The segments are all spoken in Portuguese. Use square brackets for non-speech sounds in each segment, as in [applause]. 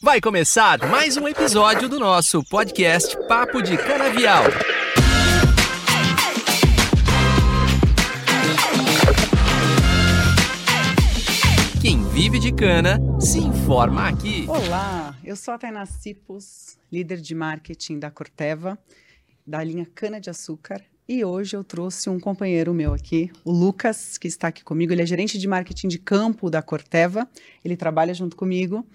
Vai começar mais um episódio do nosso podcast Papo de Canavial. Quem vive de cana se informa aqui. Olá, eu sou a Tainá Cipos, líder de marketing da Corteva, da linha Cana de Açúcar. E hoje eu trouxe um companheiro meu aqui, o Lucas, que está aqui comigo. Ele é gerente de marketing de campo da Corteva. Ele trabalha junto comigo.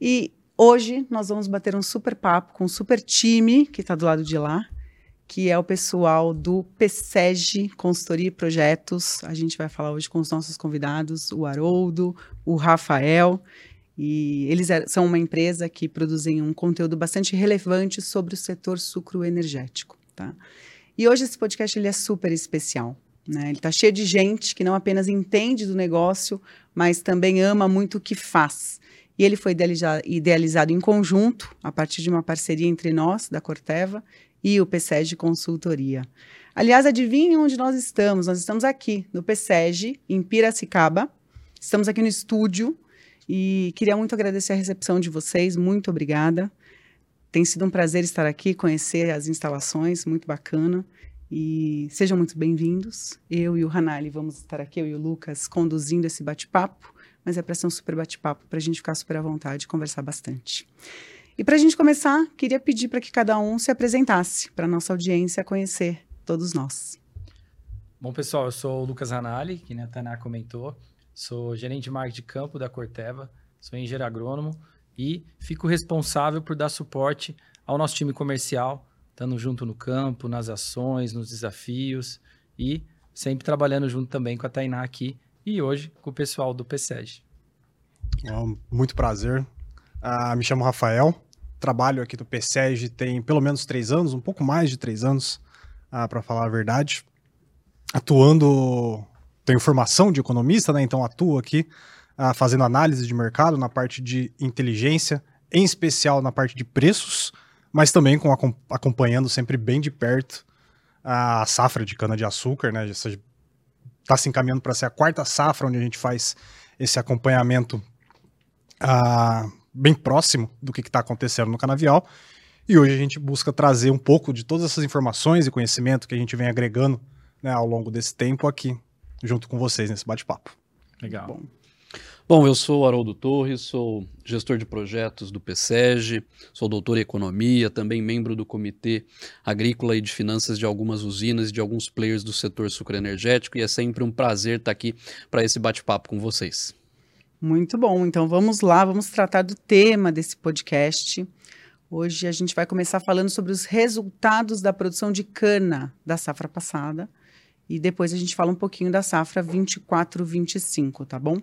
E hoje nós vamos bater um super papo com um super time que está do lado de lá, que é o pessoal do PSEG Consultoria e Projetos. A gente vai falar hoje com os nossos convidados, o Haroldo, o Rafael. E eles é, são uma empresa que produzem um conteúdo bastante relevante sobre o setor sucroenergético, tá? E hoje esse podcast ele é super especial. Né? Ele está cheio de gente que não apenas entende do negócio, mas também ama muito o que faz. E ele foi idealizado em conjunto, a partir de uma parceria entre nós, da Corteva, e o PSEG Consultoria. Aliás, adivinhem onde nós estamos? Nós estamos aqui no PSEG, em Piracicaba. Estamos aqui no estúdio e queria muito agradecer a recepção de vocês. Muito obrigada. Tem sido um prazer estar aqui, conhecer as instalações, muito bacana. E sejam muito bem-vindos. Eu e o Hanali vamos estar aqui, eu e o Lucas, conduzindo esse bate-papo, mas é para ser um super bate-papo, para a gente ficar super à vontade e conversar bastante. E para a gente começar, queria pedir para que cada um se apresentasse, para a nossa audiência conhecer todos nós. Bom, pessoal, eu sou o Lucas Hanali, que a Tana comentou. Sou gerente de marketing de campo da Corteva, sou engenheiro agrônomo e fico responsável por dar suporte ao nosso time comercial, estando junto no campo, nas ações, nos desafios e sempre trabalhando junto também com a Tainá aqui e hoje com o pessoal do PSEG. Muito prazer. Uh, me chamo Rafael, trabalho aqui no PSEG tem pelo menos três anos, um pouco mais de três anos, ah, para falar a verdade. Atuando, tenho formação de economista, né? Então atuo aqui uh, fazendo análise de mercado na parte de inteligência, em especial na parte de preços, mas também com, acompanhando sempre bem de perto a safra de cana-de-açúcar, né? Está se encaminhando para ser a quarta safra onde a gente faz esse acompanhamento uh, bem próximo do que está acontecendo no canavial. E hoje a gente busca trazer um pouco de todas essas informações e conhecimento que a gente vem agregando né, ao longo desse tempo aqui, junto com vocês nesse bate-papo. Legal. Bom. Bom, eu sou Haroldo Torres, sou gestor de projetos do PSEG, sou doutor em economia, também membro do Comitê Agrícola e de Finanças de algumas usinas e de alguns players do setor sucroenergético e é sempre um prazer estar aqui para esse bate-papo com vocês. Muito bom, então vamos lá, vamos tratar do tema desse podcast. Hoje a gente vai começar falando sobre os resultados da produção de cana da safra passada e depois a gente fala um pouquinho da safra 24-25, tá bom?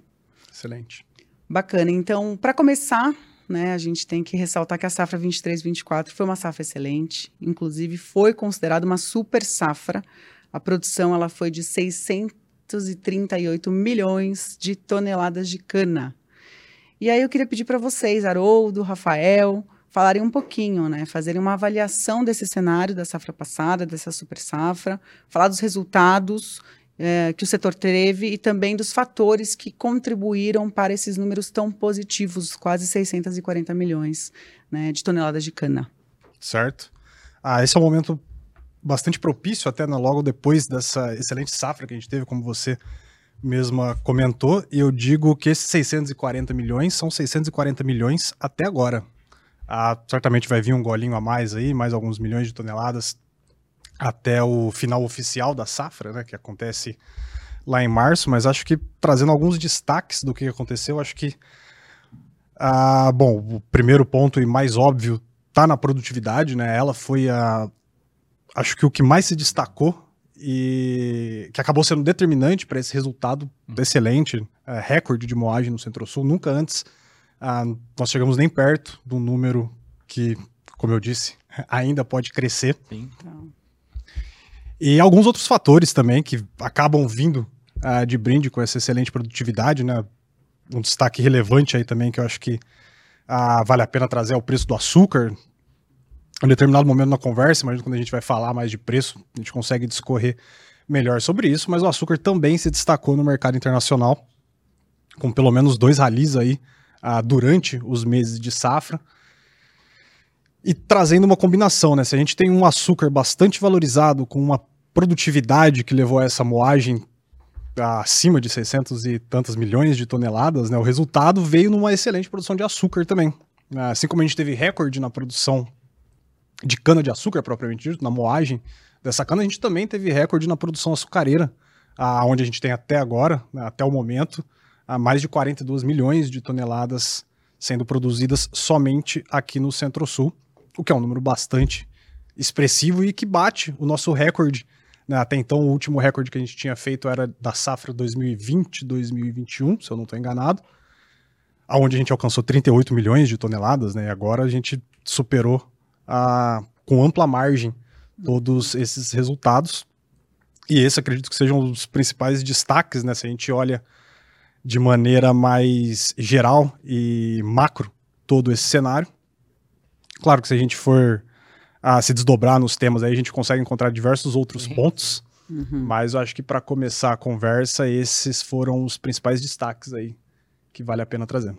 Excelente. Bacana. Então, para começar, né, a gente tem que ressaltar que a safra 23-24 foi uma safra excelente, inclusive foi considerada uma super safra. A produção ela foi de 638 milhões de toneladas de cana. E aí eu queria pedir para vocês, Haroldo, Rafael, falarem um pouquinho, né, fazerem uma avaliação desse cenário da safra passada, dessa super safra, falar dos resultados é, que o setor teve e também dos fatores que contribuíram para esses números tão positivos, quase 640 milhões né, de toneladas de cana. Certo. Ah, esse é um momento bastante propício, até né, logo depois dessa excelente safra que a gente teve, como você mesma comentou, e eu digo que esses 640 milhões são 640 milhões até agora. Ah, certamente vai vir um golinho a mais aí, mais alguns milhões de toneladas até o final oficial da safra, né, que acontece lá em março, mas acho que trazendo alguns destaques do que aconteceu, acho que ah, bom, o primeiro ponto e mais óbvio tá na produtividade, né? Ela foi a acho que o que mais se destacou e que acabou sendo determinante para esse resultado uhum. excelente, é, recorde de moagem no Centro-Sul. Nunca antes ah, nós chegamos nem perto de um número que, como eu disse, [laughs] ainda pode crescer. Sim. Então... E alguns outros fatores também que acabam vindo uh, de brinde com essa excelente produtividade, né? Um destaque relevante aí também que eu acho que uh, vale a pena trazer é o preço do açúcar. Em determinado momento na conversa, mas quando a gente vai falar mais de preço, a gente consegue discorrer melhor sobre isso, mas o açúcar também se destacou no mercado internacional, com pelo menos dois ralis aí ah, durante os meses de safra. E trazendo uma combinação, né? Se a gente tem um açúcar bastante valorizado, com uma produtividade que levou a essa moagem acima de 600 e tantas milhões de toneladas, né? O resultado veio numa excelente produção de açúcar também. Assim como a gente teve recorde na produção de cana-de-açúcar, propriamente dito, na moagem dessa cana, a gente também teve recorde na produção açucareira, onde a gente tem até agora, né, até o momento, mais de 42 milhões de toneladas sendo produzidas somente aqui no Centro-Sul, o que é um número bastante expressivo e que bate o nosso recorde. Né? Até então, o último recorde que a gente tinha feito era da safra 2020-2021, se eu não estou enganado, aonde a gente alcançou 38 milhões de toneladas, né? E agora a gente superou a, com ampla margem todos esses resultados. E esse acredito que sejam os principais destaques, né? Se a gente olha de maneira mais geral e macro todo esse cenário. Claro que se a gente for a se desdobrar nos temas aí, a gente consegue encontrar diversos outros uhum. pontos. Uhum. Mas eu acho que para começar a conversa, esses foram os principais destaques aí que vale a pena trazer.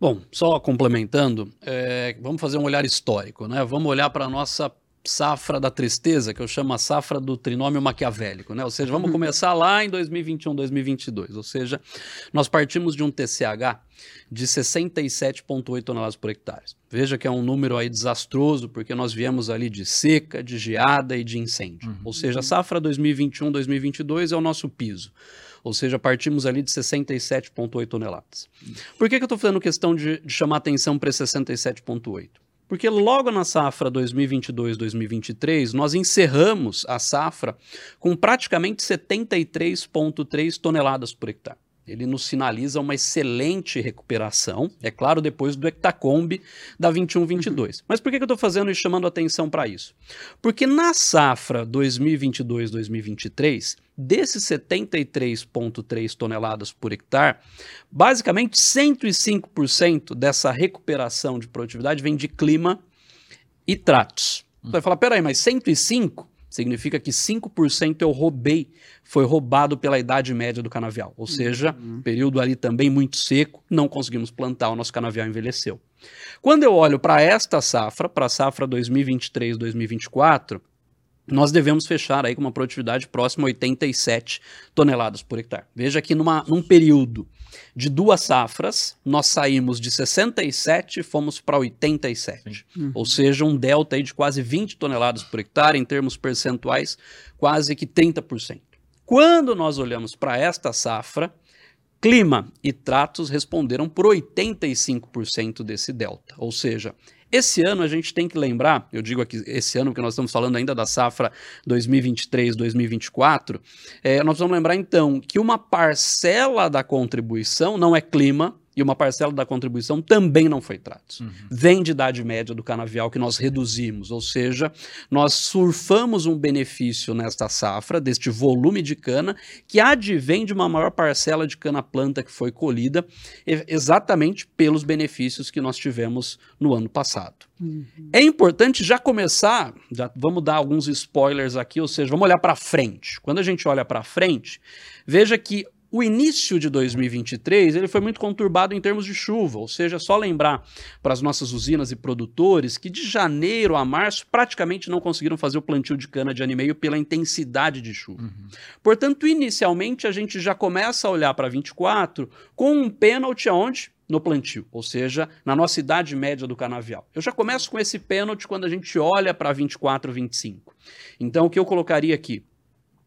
Bom, só complementando, é, vamos fazer um olhar histórico, né? Vamos olhar para a nossa safra da tristeza, que eu chamo a safra do trinômio maquiavélico, né? Ou seja, vamos começar lá em 2021, 2022. Ou seja, nós partimos de um TCH de 67,8 toneladas por hectare. Veja que é um número aí desastroso, porque nós viemos ali de seca, de geada e de incêndio. Uhum. Ou seja, a safra 2021, 2022 é o nosso piso. Ou seja, partimos ali de 67,8 toneladas. Por que, que eu estou fazendo questão de, de chamar atenção para 67,8? Porque logo na safra 2022-2023, nós encerramos a safra com praticamente 73,3 toneladas por hectare. Ele nos sinaliza uma excelente recuperação, é claro, depois do hectacombe da 21-22. Mas por que, eu estou fazendo e chamando atenção para isso? Porque na safra 2022-2023, desses 73,3 toneladas por hectare, basicamente 105% dessa recuperação de produtividade vem de clima e tratos. Você vai falar, peraí, mas 105? Significa que 5% eu roubei, foi roubado pela idade média do canavial. Ou seja, uhum. período ali também muito seco, não conseguimos plantar, o nosso canavial envelheceu. Quando eu olho para esta safra, para a safra 2023-2024, nós devemos fechar aí com uma produtividade próxima a 87 toneladas por hectare. Veja que numa, num período de duas safras, nós saímos de 67 e fomos para 87. Uhum. Ou seja, um delta aí de quase 20 toneladas por hectare, em termos percentuais, quase que 30%. Quando nós olhamos para esta safra, clima e tratos responderam por 85% desse delta. Ou seja, esse ano a gente tem que lembrar, eu digo aqui esse ano, porque nós estamos falando ainda da safra 2023-2024, é, nós vamos lembrar então que uma parcela da contribuição não é clima, e uma parcela da contribuição também não foi tratos. Uhum. Vem de idade média do canavial que nós reduzimos, ou seja, nós surfamos um benefício nesta safra, deste volume de cana, que advém de uma maior parcela de cana-planta que foi colhida, exatamente pelos benefícios que nós tivemos no ano passado. Uhum. É importante já começar, já vamos dar alguns spoilers aqui, ou seja, vamos olhar para frente. Quando a gente olha para frente, veja que o início de 2023 ele foi muito conturbado em termos de chuva, ou seja, só lembrar para as nossas usinas e produtores que de janeiro a março praticamente não conseguiram fazer o plantio de cana de ano e meio pela intensidade de chuva. Uhum. Portanto, inicialmente a gente já começa a olhar para 24 com um pênalti aonde? No plantio, ou seja, na nossa idade média do canavial. Eu já começo com esse pênalti quando a gente olha para 24, 25. Então, o que eu colocaria aqui?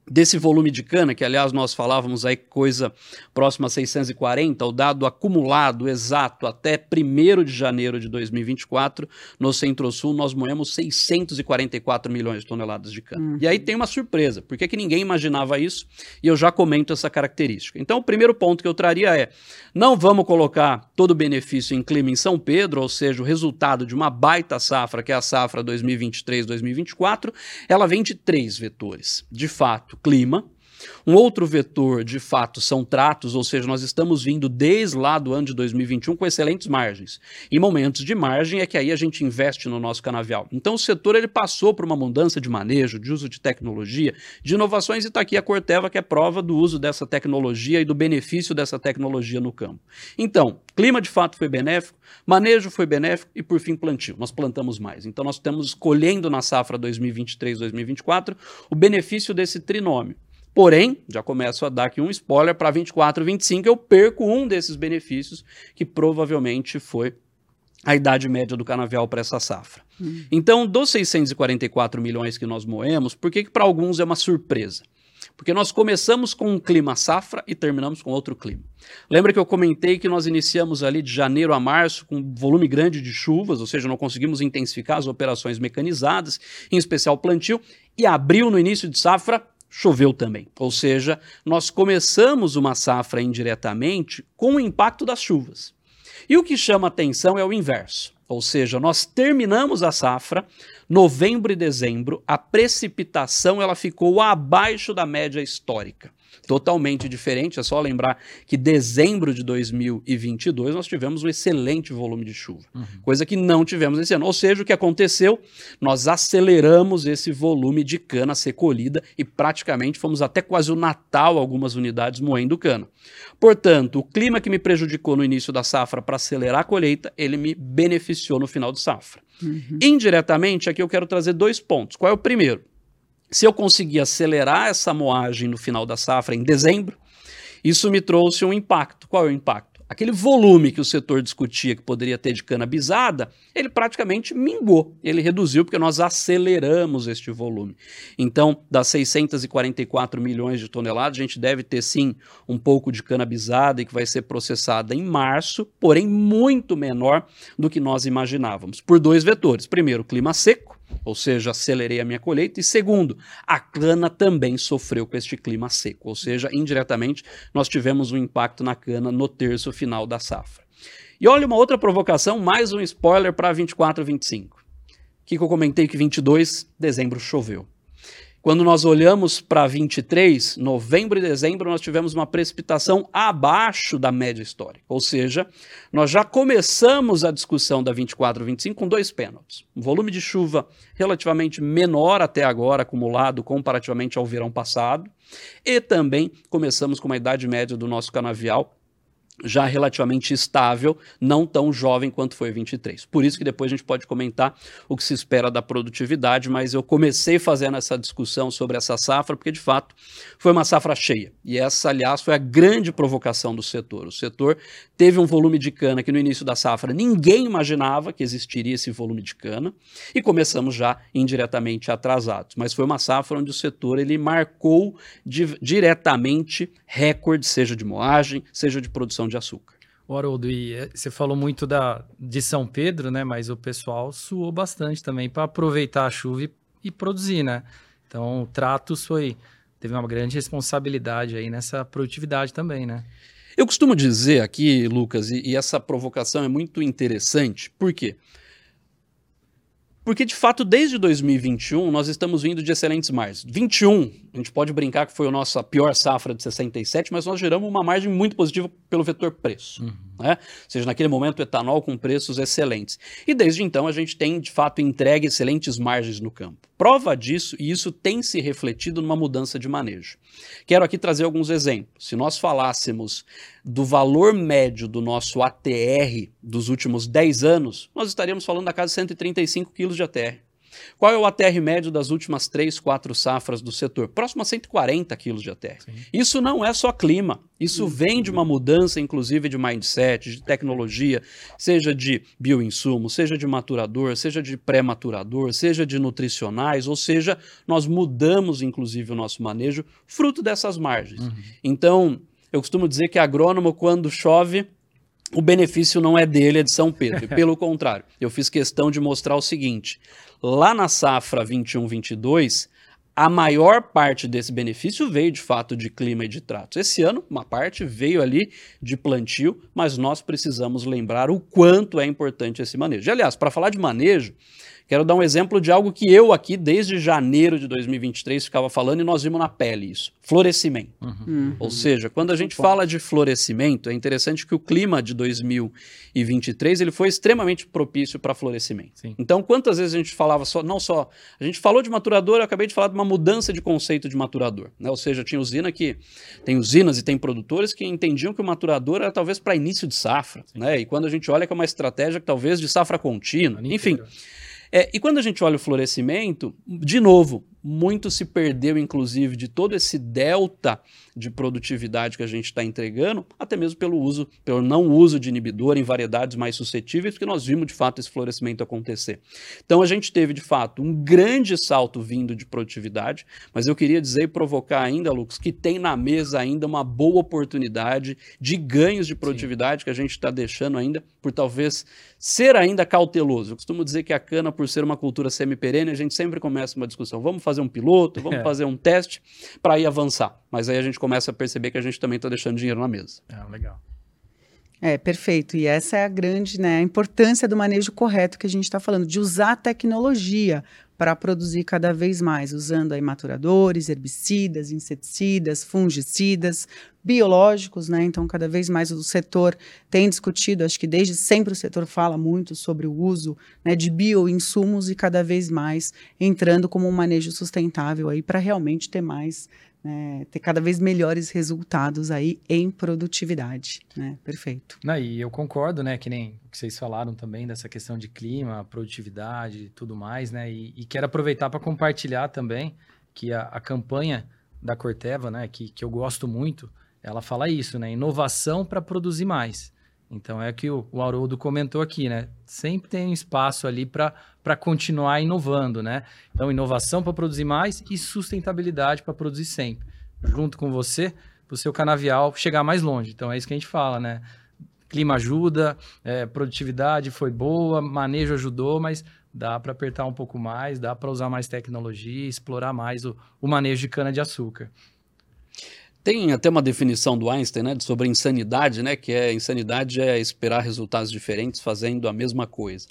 Desse volume de cana, que aliás nós falávamos aí coisa próxima a 640, o dado acumulado exato até 1 de janeiro de 2024, no Centro-Sul nós moemos 644 milhões de toneladas de cana. Uhum. E aí tem uma surpresa, porque que ninguém imaginava isso, e eu já comento essa característica. Então o primeiro ponto que eu traria é, não vamos colocar todo o benefício em clima em São Pedro, ou seja, o resultado de uma baita safra, que é a safra 2023-2024, ela vem de três vetores. De fato, clima, Um outro vetor, de fato, são tratos, ou seja, nós estamos vindo desde lá do ano de 2021 com excelentes margens. E momentos de margem é que aí a gente investe no nosso canavial. Então o setor ele passou por uma mudança de manejo, de uso de tecnologia, de inovações e está aqui a Corteva que é prova do uso dessa tecnologia e do benefício dessa tecnologia no campo. Então, clima de fato foi benéfico, manejo foi benéfico e por fim plantio. Nós plantamos mais. Então nós estamos colhendo na safra 2023-2024 o benefício desse trinômio. Porém, já começo a dar aqui um spoiler para 24, 25, eu perco um desses benefícios que provavelmente foi a idade média do canavial para essa safra. Hum. Então, dos 644 milhões que nós moemos, por que, que para alguns é uma surpresa? Porque nós começamos com um clima safra e terminamos com outro clima. Lembra que eu comentei que nós iniciamos ali de janeiro a março com volume grande de chuvas, ou seja, não conseguimos intensificar as operações mecanizadas, em especial plantio, e abril no início de safra choveu também. Ou seja, nós começamos uma safra indiretamente com o impacto das chuvas. E o que chama atenção é o inverso. Ou seja, nós terminamos a safra, novembro e dezembro, a precipitação ela ficou abaixo da média histórica totalmente diferente. É só lembrar que dezembro de 2022 nós tivemos um excelente volume de chuva, uhum. coisa que não tivemos esse ano. Ou seja, o que aconteceu? Nós aceleramos esse volume de cana a ser colhida e praticamente fomos até quase o Natal algumas unidades moendo cana. Portanto, o clima que me prejudicou no início da safra para acelerar a colheita, ele me beneficiou no final de safra. Uhum. Indiretamente, aqui eu quero trazer dois pontos. Qual é o primeiro? Se eu conseguir acelerar essa moagem no final da safra, em dezembro, isso me trouxe um impacto. Qual é o impacto? Aquele volume que o setor discutia que poderia ter de cana bisada, ele praticamente mingou, ele reduziu porque nós aceleramos este volume. Então, das 644 milhões de toneladas, a gente deve ter sim um pouco de cana bisada e que vai ser processada em março, porém muito menor do que nós imaginávamos, por dois vetores. Primeiro, clima seco, ou seja, acelerei a minha colheita. E segundo, a cana também sofreu com este clima seco, ou seja, indiretamente nós tivemos um impacto na cana no terço final da safra. E olha uma outra provocação, mais um spoiler para 24 e 25. O que, eu comentei que 22 dezembro choveu. Quando nós olhamos para 23, novembro e dezembro, nós tivemos uma precipitação abaixo da média histórica. Ou seja, nós já começamos a discussão da 24-25 com dois pênaltis. Um volume de chuva relativamente menor até agora, acumulado comparativamente ao verão passado. E também começamos com uma idade média do nosso canavial já relativamente estável, não tão jovem quanto foi 23. Por isso que depois a gente pode comentar o que se espera da produtividade, mas eu comecei fazendo essa discussão sobre essa safra porque de fato foi uma safra cheia. E essa, aliás, foi a grande provocação do setor. O setor teve um volume de cana que no início da safra ninguém imaginava que existiria esse volume de cana e começamos já indiretamente atrasados. Mas foi uma safra onde o setor ele marcou di diretamente recorde, seja de moagem, seja de produção produção de açúcar. O Haroldo, e eh, você falou muito da, de São Pedro, né? Mas o pessoal suou bastante também para aproveitar a chuva e, e, produzir, né? Então, o Tratos foi teve uma grande responsabilidade aí nessa produtividade também, né? Eu costumo dizer aqui, Lucas, e, e essa provocação é muito interessante, por quê? Porque, de fato, desde 2021, nós estamos vindo de excelentes margens. 21, a gente pode brincar que foi a nossa pior safra de 67, mas nós geramos uma margem muito positiva pelo vetor preço. Uhum. Né? Ou seja, naquele momento, etanol com preços excelentes. E desde então, a gente tem, de fato, entregue excelentes margens no campo. Prova disso, e isso tem se refletido numa mudança de manejo. Quero aqui trazer alguns exemplos. Se nós falássemos do valor médio do nosso ATR dos últimos 10 anos, nós estaríamos falando da casa de 135 quilos de ATR. Qual é o ATR médio das últimas 3, 4 safras do setor? Próximo a 140 quilos de ATR. Sim. Isso não é só clima, isso uhum. vem de uma mudança, inclusive, de mindset, de tecnologia, seja de bioinsumo, seja de maturador, seja de pré-maturador, seja de nutricionais, ou seja, nós mudamos, inclusive, o nosso manejo fruto dessas margens. Uhum. Então, eu costumo dizer que agrônomo, quando chove, o benefício não é dele, é de São Pedro. Pelo contrário, eu fiz questão de mostrar o seguinte: lá na safra 21-22, a maior parte desse benefício veio de fato de clima e de tratos. Esse ano, uma parte veio ali de plantio, mas nós precisamos lembrar o quanto é importante esse manejo. E, aliás, para falar de manejo, Quero dar um exemplo de algo que eu aqui, desde janeiro de 2023, ficava falando e nós vimos na pele isso: florescimento. Uhum. Ou seja, quando a gente fala de florescimento, é interessante que o clima de 2023 ele foi extremamente propício para florescimento. Sim. Então, quantas vezes a gente falava só, não só, a gente falou de maturador, eu acabei de falar de uma mudança de conceito de maturador. Né? Ou seja, tinha usina que, tem usinas e tem produtores que entendiam que o maturador era talvez para início de safra. Né? E quando a gente olha que é uma estratégia que talvez de safra contínua, enfim. É, e quando a gente olha o florescimento, de novo, muito se perdeu, inclusive, de todo esse delta de produtividade que a gente está entregando, até mesmo pelo uso, pelo não uso de inibidor em variedades mais suscetíveis, porque nós vimos de fato esse florescimento acontecer. Então a gente teve de fato um grande salto vindo de produtividade, mas eu queria dizer e provocar ainda, Lucas, que tem na mesa ainda uma boa oportunidade de ganhos de produtividade Sim. que a gente está deixando ainda por talvez ser ainda cauteloso. Eu costumo dizer que a cana, por ser uma cultura semi-perene, a gente sempre começa uma discussão. Vamos fazer um piloto, vamos é. fazer um teste para ir avançar. Mas aí a gente começa a perceber que a gente também está deixando dinheiro na mesa. É, legal. É, perfeito. E essa é a grande, né, a importância do manejo correto que a gente está falando, de usar a tecnologia para produzir cada vez mais, usando aí maturadores, herbicidas, inseticidas, fungicidas, biológicos, né? Então, cada vez mais o setor tem discutido, acho que desde sempre o setor fala muito sobre o uso né, de bioinsumos e cada vez mais entrando como um manejo sustentável aí para realmente ter mais né, ter cada vez melhores resultados aí em produtividade, né? Perfeito. Não, e eu concordo, né, que nem que vocês falaram também dessa questão de clima, produtividade e tudo mais, né, e, e quero aproveitar para compartilhar também que a, a, campanha da Corteva, né, que, que eu gosto muito, ela fala isso, né, inovação para produzir mais. Então é que o, o Haroldo comentou aqui, né? Sempre tem um espaço ali para continuar inovando, né? Então, inovação para produzir mais e sustentabilidade para produzir sempre. Junto com você, para o seu canavial chegar mais longe. Então é isso que a gente fala, né? Clima ajuda, é, produtividade foi boa, manejo ajudou, mas dá para apertar um pouco mais, dá para usar mais tecnologia, explorar mais o, o manejo de cana-de-açúcar. Tem até uma definição do Einstein né, sobre insanidade, né, que é insanidade é esperar resultados diferentes fazendo a mesma coisa.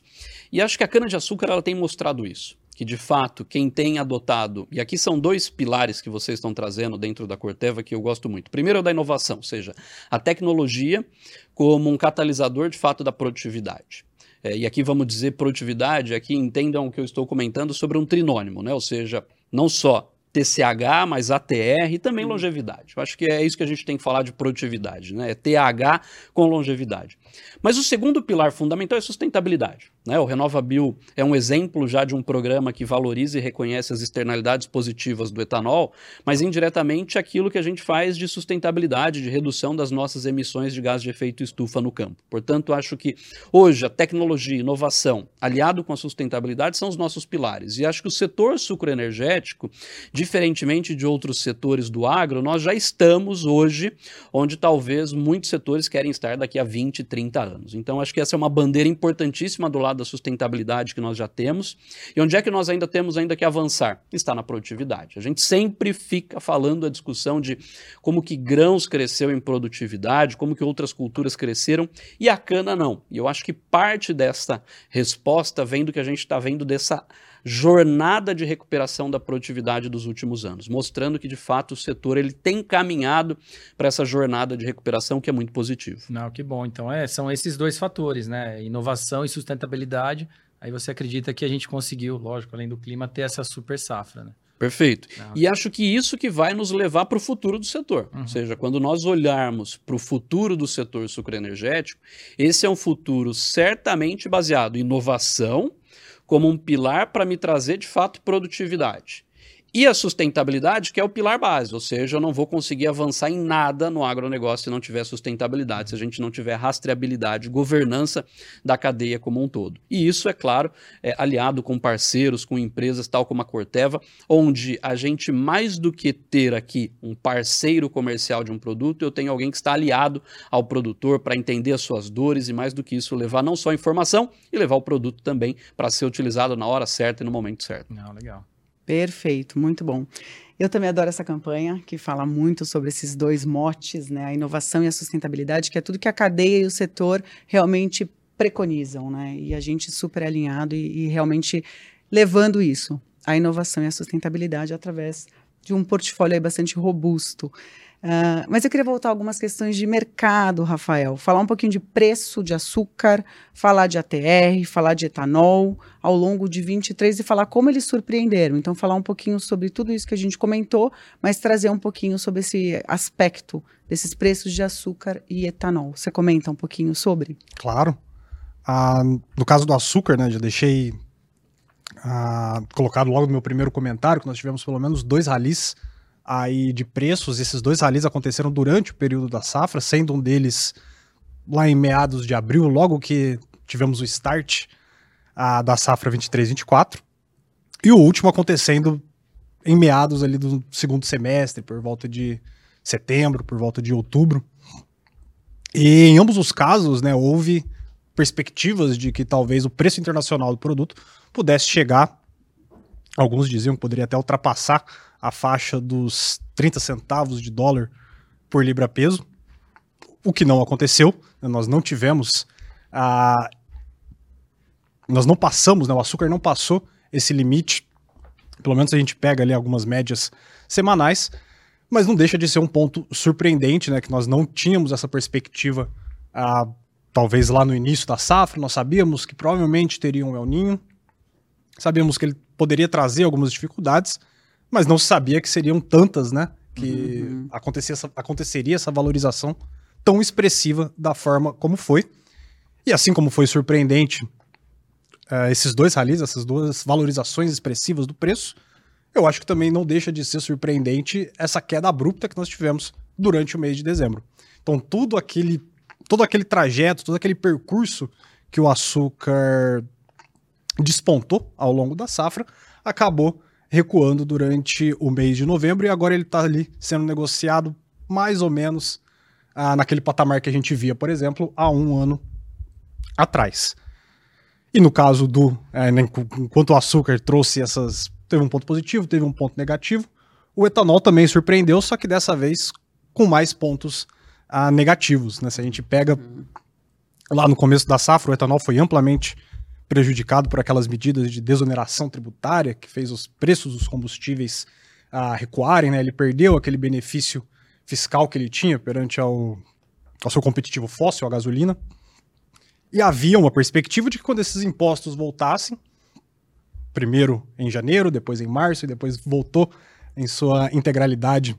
E acho que a cana-de-açúcar ela tem mostrado isso. Que de fato, quem tem adotado, e aqui são dois pilares que vocês estão trazendo dentro da Corteva que eu gosto muito. Primeiro é o da inovação, ou seja, a tecnologia como um catalisador de fato da produtividade. É, e aqui vamos dizer produtividade, aqui entendam o que eu estou comentando sobre um trinônimo, né? ou seja, não só TCH mais ATR e também longevidade. Eu acho que é isso que a gente tem que falar de produtividade, né? É TH com longevidade. Mas o segundo pilar fundamental é sustentabilidade. Né? O RenovaBio é um exemplo já de um programa que valoriza e reconhece as externalidades positivas do etanol, mas indiretamente aquilo que a gente faz de sustentabilidade, de redução das nossas emissões de gás de efeito estufa no campo. Portanto, acho que hoje a tecnologia, inovação, aliado com a sustentabilidade, são os nossos pilares. E acho que o setor sucroenergético, diferentemente de outros setores do agro, nós já estamos hoje onde talvez muitos setores querem estar daqui a 20, 30 anos. Então, acho que essa é uma bandeira importantíssima do lado lado da sustentabilidade que nós já temos. E onde é que nós ainda temos ainda que avançar? Está na produtividade. A gente sempre fica falando a discussão de como que grãos cresceu em produtividade, como que outras culturas cresceram e a cana não. E eu acho que parte dessa resposta vem do que a gente está vendo dessa jornada de recuperação da produtividade dos últimos anos, mostrando que de fato o setor ele tem caminhado para essa jornada de recuperação que é muito positivo. Não, que bom. Então é, são esses dois fatores, né? Inovação e sustentabilidade. Aí você acredita que a gente conseguiu, lógico, além do clima, ter essa super safra, né? Perfeito. Não. E acho que isso que vai nos levar para o futuro do setor. Uhum. Ou seja, quando nós olharmos para o futuro do setor sucroenergético, esse é um futuro certamente baseado em inovação como um pilar para me trazer de fato produtividade. E a sustentabilidade, que é o pilar base, ou seja, eu não vou conseguir avançar em nada no agronegócio se não tiver sustentabilidade, se a gente não tiver rastreabilidade, governança da cadeia como um todo. E isso, é claro, é aliado com parceiros, com empresas tal como a Corteva, onde a gente, mais do que ter aqui um parceiro comercial de um produto, eu tenho alguém que está aliado ao produtor para entender as suas dores e, mais do que isso, levar não só informação e levar o produto também para ser utilizado na hora certa e no momento certo. Não, legal. Perfeito, muito bom. Eu também adoro essa campanha, que fala muito sobre esses dois motes, né? A inovação e a sustentabilidade, que é tudo que a cadeia e o setor realmente preconizam, né? E a gente super alinhado e, e realmente levando isso, a inovação e a sustentabilidade através de um portfólio bastante robusto. Uh, mas eu queria voltar a algumas questões de mercado, Rafael. Falar um pouquinho de preço de açúcar, falar de ATR, falar de etanol ao longo de 23 e falar como eles surpreenderam. Então, falar um pouquinho sobre tudo isso que a gente comentou, mas trazer um pouquinho sobre esse aspecto desses preços de açúcar e etanol. Você comenta um pouquinho sobre? Claro. Ah, no caso do açúcar, né, já deixei ah, colocado logo no meu primeiro comentário que nós tivemos pelo menos dois ralis aí de preços. Esses dois ralis aconteceram durante o período da safra, sendo um deles lá em meados de abril, logo que tivemos o start a, da safra 23-24, e o último acontecendo em meados ali do segundo semestre, por volta de setembro, por volta de outubro. E em ambos os casos, né, houve perspectivas de que talvez o preço internacional do produto pudesse chegar, alguns diziam que poderia até ultrapassar a faixa dos 30 centavos de dólar por libra peso, o que não aconteceu. Né? Nós não tivemos a. Nós não passamos, né? o açúcar não passou esse limite. Pelo menos a gente pega ali algumas médias semanais, mas não deixa de ser um ponto surpreendente, né? Que nós não tínhamos essa perspectiva, ah, talvez lá no início da safra, nós sabíamos que provavelmente teria um El Ninho, sabíamos que ele poderia trazer algumas dificuldades, mas não se sabia que seriam tantas, né? Que uhum. acontecia essa, aconteceria essa valorização tão expressiva da forma como foi. E assim como foi surpreendente uh, esses dois ralis, essas duas valorizações expressivas do preço, eu acho que também não deixa de ser surpreendente essa queda abrupta que nós tivemos durante o mês de dezembro. Então, tudo aquele, todo aquele trajeto, todo aquele percurso que o açúcar despontou ao longo da safra, acabou recuando durante o mês de novembro e agora ele está ali sendo negociado mais ou menos ah, naquele patamar que a gente via, por exemplo, há um ano atrás. E no caso do. É, né, enquanto o açúcar trouxe essas. Teve um ponto positivo, teve um ponto negativo. O etanol também surpreendeu, só que dessa vez com mais pontos ah, negativos. Né? Se a gente pega lá no começo da safra, o etanol foi amplamente prejudicado por aquelas medidas de desoneração tributária que fez os preços dos combustíveis ah, recuarem, né? Ele perdeu aquele benefício fiscal que ele tinha perante ao, ao seu competitivo fóssil, a gasolina. E havia uma perspectiva de que quando esses impostos voltassem, primeiro em janeiro, depois em março e depois voltou em sua integralidade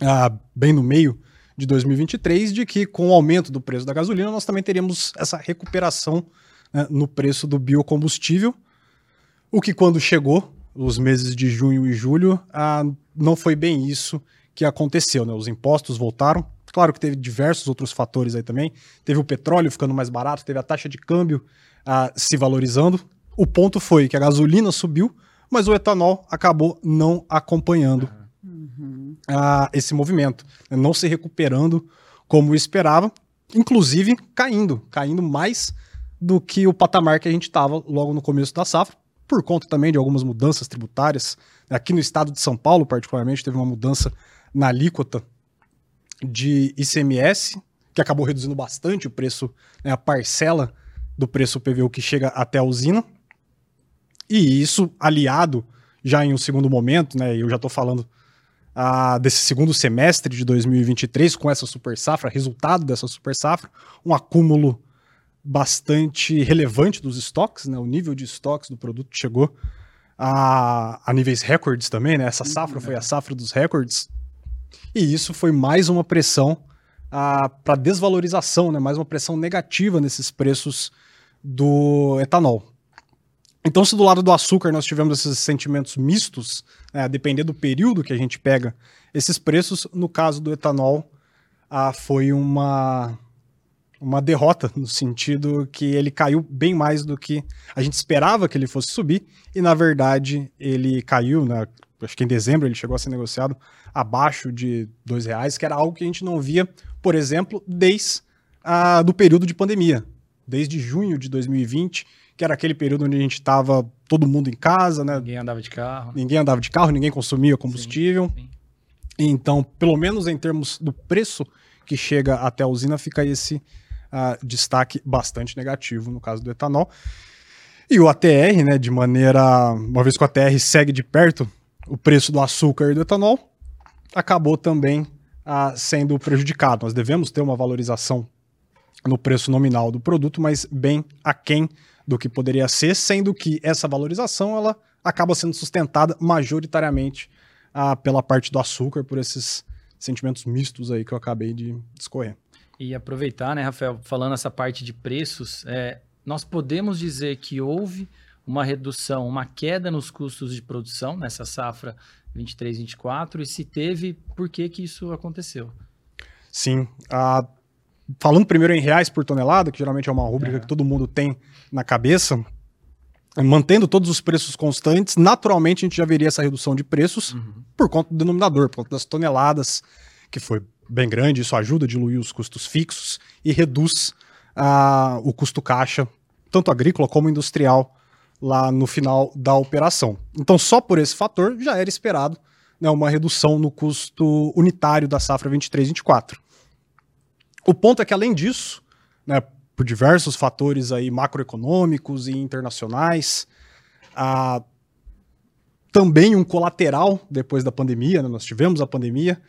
ah, bem no meio de 2023, de que com o aumento do preço da gasolina nós também teríamos essa recuperação né, no preço do biocombustível, o que quando chegou, os meses de junho e julho, ah, não foi bem isso que aconteceu. Né? Os impostos voltaram, claro que teve diversos outros fatores aí também, teve o petróleo ficando mais barato, teve a taxa de câmbio ah, se valorizando. O ponto foi que a gasolina subiu, mas o etanol acabou não acompanhando uhum. ah, esse movimento, né? não se recuperando como esperava, inclusive caindo, caindo mais do que o patamar que a gente estava logo no começo da safra, por conta também de algumas mudanças tributárias. Aqui no estado de São Paulo, particularmente, teve uma mudança na alíquota de ICMS, que acabou reduzindo bastante o preço, né, a parcela do preço PVU que chega até a usina. E isso, aliado já em um segundo momento, né, eu já estou falando ah, desse segundo semestre de 2023, com essa super safra, resultado dessa super safra, um acúmulo bastante relevante dos estoques, né? O nível de estoques do produto chegou a, a níveis recordes também, né? Essa safra foi a safra dos recordes. E isso foi mais uma pressão para desvalorização, né? Mais uma pressão negativa nesses preços do etanol. Então, se do lado do açúcar nós tivemos esses sentimentos mistos, né, a depender do período que a gente pega esses preços, no caso do etanol, ah, foi uma, uma derrota, no sentido que ele caiu bem mais do que a gente esperava que ele fosse subir, e na verdade ele caiu, né? acho que em dezembro ele chegou a ser negociado abaixo de dois reais, que era algo que a gente não via, por exemplo, desde a, do período de pandemia. desde junho de 2020, que era aquele período onde a gente estava todo mundo em casa, né? Ninguém andava de carro. Ninguém andava de carro, ninguém consumia combustível. Sim. Então, pelo menos em termos do preço que chega até a usina, fica esse uh, destaque bastante negativo no caso do etanol. E o ATR, né, de maneira. Uma vez que o ATR segue de perto o preço do açúcar e do etanol, acabou também uh, sendo prejudicado. Nós devemos ter uma valorização no preço nominal do produto, mas bem aquém do que poderia ser, sendo que essa valorização ela acaba sendo sustentada majoritariamente uh, pela parte do açúcar, por esses sentimentos mistos aí que eu acabei de discorrer. E aproveitar, né, Rafael, falando essa parte de preços, é, nós podemos dizer que houve uma redução, uma queda nos custos de produção nessa safra 23, 24, e se teve, por que que isso aconteceu? Sim. Falando primeiro em reais por tonelada, que geralmente é uma rúbrica é. que todo mundo tem na cabeça, mantendo todos os preços constantes, naturalmente a gente já veria essa redução de preços uhum. por conta do denominador, por conta das toneladas, que foi bem grande, isso ajuda a diluir os custos fixos e reduz uh, o custo caixa, tanto agrícola como industrial, lá no final da operação. Então, só por esse fator já era esperado né, uma redução no custo unitário da safra 23-24. O ponto é que, além disso, né, por diversos fatores aí macroeconômicos e internacionais, uh, também um colateral depois da pandemia, né, nós tivemos a pandemia,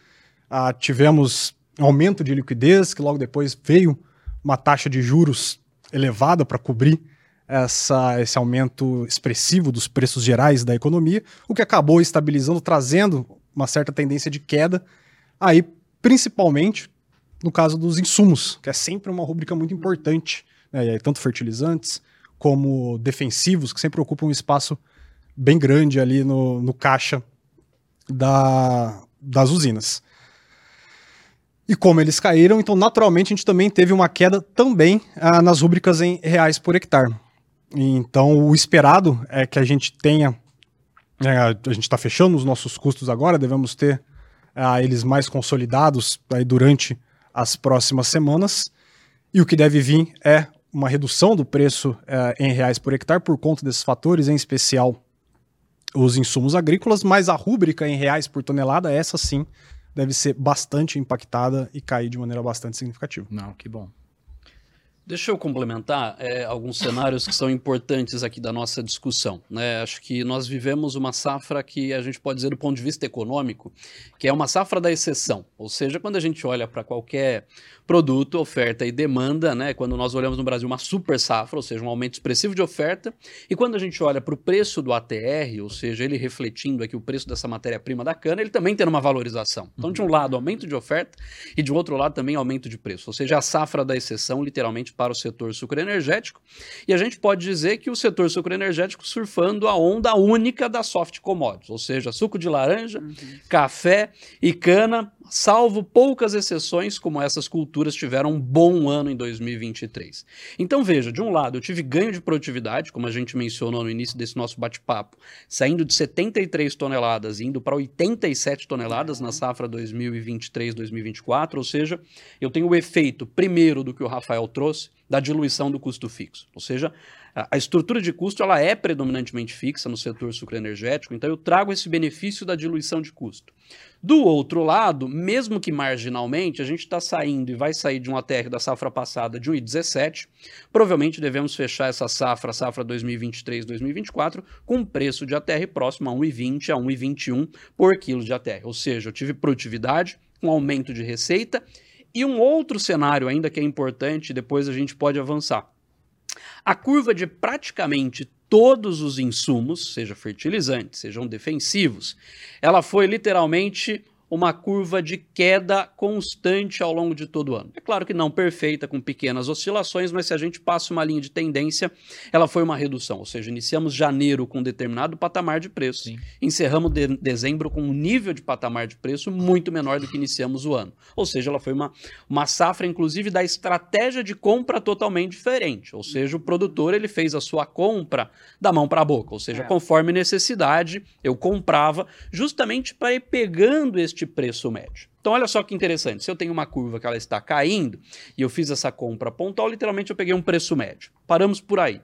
uh, tivemos aumento de liquidez, que logo depois veio uma taxa de juros elevada para cobrir essa, esse aumento expressivo dos preços gerais da economia, o que acabou estabilizando, trazendo uma certa tendência de queda, aí principalmente no caso dos insumos, que é sempre uma rúbrica muito importante, né, tanto fertilizantes como defensivos, que sempre ocupam um espaço bem grande ali no, no caixa da, das usinas. E como eles caíram, então naturalmente a gente também teve uma queda também ah, nas rúbricas em reais por hectare. Então o esperado é que a gente tenha, né, a gente está fechando os nossos custos agora, devemos ter ah, eles mais consolidados aí durante as próximas semanas. E o que deve vir é uma redução do preço eh, em reais por hectare por conta desses fatores, em especial os insumos agrícolas, mas a rúbrica em reais por tonelada, essa sim, deve ser bastante impactada e cair de maneira bastante significativa. Não, que bom. Deixa eu complementar é, alguns cenários que são importantes aqui da nossa discussão. Né? Acho que nós vivemos uma safra que a gente pode dizer do ponto de vista econômico, que é uma safra da exceção. Ou seja, quando a gente olha para qualquer produto, oferta e demanda, né? Quando nós olhamos no Brasil uma super safra, ou seja, um aumento expressivo de oferta, e quando a gente olha para o preço do ATR, ou seja, ele refletindo aqui o preço dessa matéria-prima da cana, ele também tem uma valorização. Então, de um lado, aumento de oferta e de outro lado também aumento de preço, ou seja, a safra da exceção, literalmente, para o setor sucroenergético. E a gente pode dizer que o setor sucroenergético surfando a onda única da soft commodities, ou seja, suco de laranja, uhum. café e cana salvo poucas exceções, como essas culturas tiveram um bom ano em 2023. Então veja, de um lado eu tive ganho de produtividade, como a gente mencionou no início desse nosso bate-papo, saindo de 73 toneladas indo para 87 toneladas na safra 2023-2024, ou seja, eu tenho o efeito primeiro do que o Rafael trouxe, da diluição do custo fixo. Ou seja, a estrutura de custo ela é predominantemente fixa no setor sucroenergético, então eu trago esse benefício da diluição de custo. Do outro lado, mesmo que marginalmente, a gente está saindo e vai sair de um ATR da safra passada de 1,17, provavelmente devemos fechar essa safra, safra 2023-2024, com um preço de ATR próximo a 1,20 a 1,21 por quilo de ATR. Ou seja, eu tive produtividade, um aumento de receita e um outro cenário ainda que é importante, depois a gente pode avançar. A curva de praticamente todos os insumos, seja fertilizantes, sejam defensivos, ela foi literalmente uma curva de queda constante ao longo de todo o ano. É claro que não perfeita, com pequenas oscilações, mas se a gente passa uma linha de tendência, ela foi uma redução. Ou seja, iniciamos janeiro com um determinado patamar de preço, Sim. encerramos de dezembro com um nível de patamar de preço muito menor do que iniciamos o ano. Ou seja, ela foi uma, uma safra, inclusive, da estratégia de compra totalmente diferente. Ou seja, o produtor ele fez a sua compra da mão para a boca. Ou seja, é. conforme necessidade, eu comprava justamente para ir pegando este preço médio. Então, olha só que interessante. Se eu tenho uma curva que ela está caindo e eu fiz essa compra pontual, literalmente eu peguei um preço médio. Paramos por aí.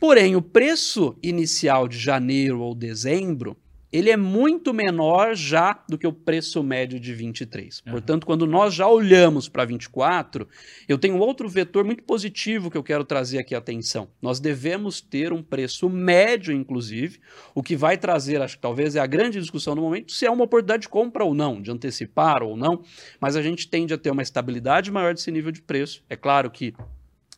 Porém, o preço inicial de janeiro ou dezembro ele é muito menor já do que o preço médio de 23. Uhum. Portanto, quando nós já olhamos para 24, eu tenho outro vetor muito positivo que eu quero trazer aqui a atenção. Nós devemos ter um preço médio, inclusive, o que vai trazer, acho que talvez é a grande discussão no momento, se é uma oportunidade de compra ou não, de antecipar ou não, mas a gente tende a ter uma estabilidade maior desse nível de preço. É claro que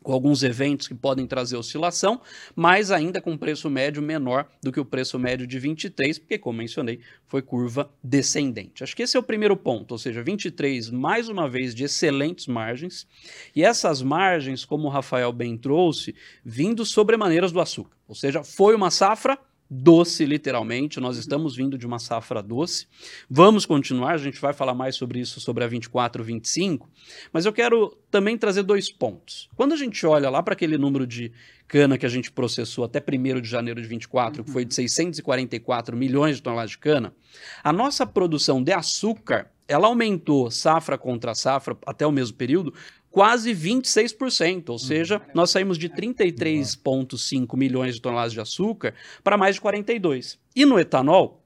com alguns eventos que podem trazer oscilação, mas ainda com preço médio menor do que o preço médio de 23, porque, como mencionei, foi curva descendente. Acho que esse é o primeiro ponto, ou seja, 23, mais uma vez, de excelentes margens, e essas margens, como o Rafael bem trouxe, vindo sobremaneiras do açúcar, ou seja, foi uma safra doce, literalmente. Nós estamos vindo de uma safra doce. Vamos continuar, a gente vai falar mais sobre isso, sobre a 24, 25. Mas eu quero também trazer dois pontos. Quando a gente olha lá para aquele número de cana que a gente processou até 1 de janeiro de 24, uhum. que foi de 644 milhões de toneladas de cana, a nossa produção de açúcar ela aumentou safra contra safra até o mesmo período quase 26%, ou hum. seja, nós saímos de 33,5 milhões de toneladas de açúcar para mais de 42. E no etanol,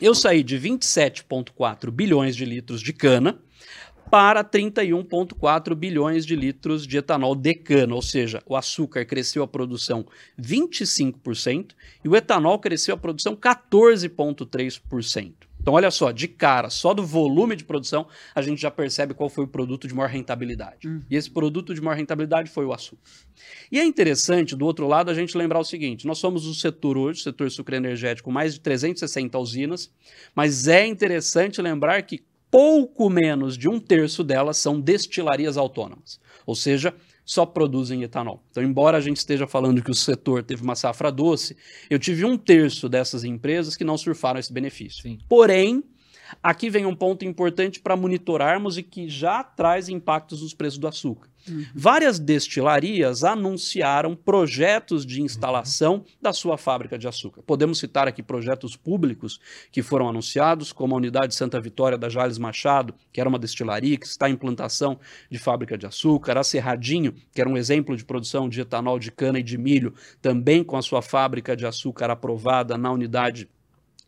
eu saí de 27,4 bilhões de litros de cana para 31,4 bilhões de litros de etanol de cana, ou seja, o açúcar cresceu a produção 25% e o etanol cresceu a produção 14,3%. Então, olha só, de cara, só do volume de produção, a gente já percebe qual foi o produto de maior rentabilidade. Uhum. E esse produto de maior rentabilidade foi o açúcar. E é interessante, do outro lado, a gente lembrar o seguinte: nós somos o setor hoje, o setor sucroenergético, mais de 360 usinas, mas é interessante lembrar que pouco menos de um terço delas são destilarias autônomas. Ou seja, só produzem etanol. Então, embora a gente esteja falando que o setor teve uma safra doce, eu tive um terço dessas empresas que não surfaram esse benefício. Sim. Porém, aqui vem um ponto importante para monitorarmos e que já traz impactos nos preços do açúcar. Uhum. Várias destilarias anunciaram projetos de instalação uhum. da sua fábrica de açúcar. Podemos citar aqui projetos públicos que foram anunciados, como a unidade Santa Vitória da Jales Machado, que era uma destilaria que está em implantação de fábrica de açúcar, a Cerradinho, que era um exemplo de produção de etanol de cana e de milho, também com a sua fábrica de açúcar aprovada na unidade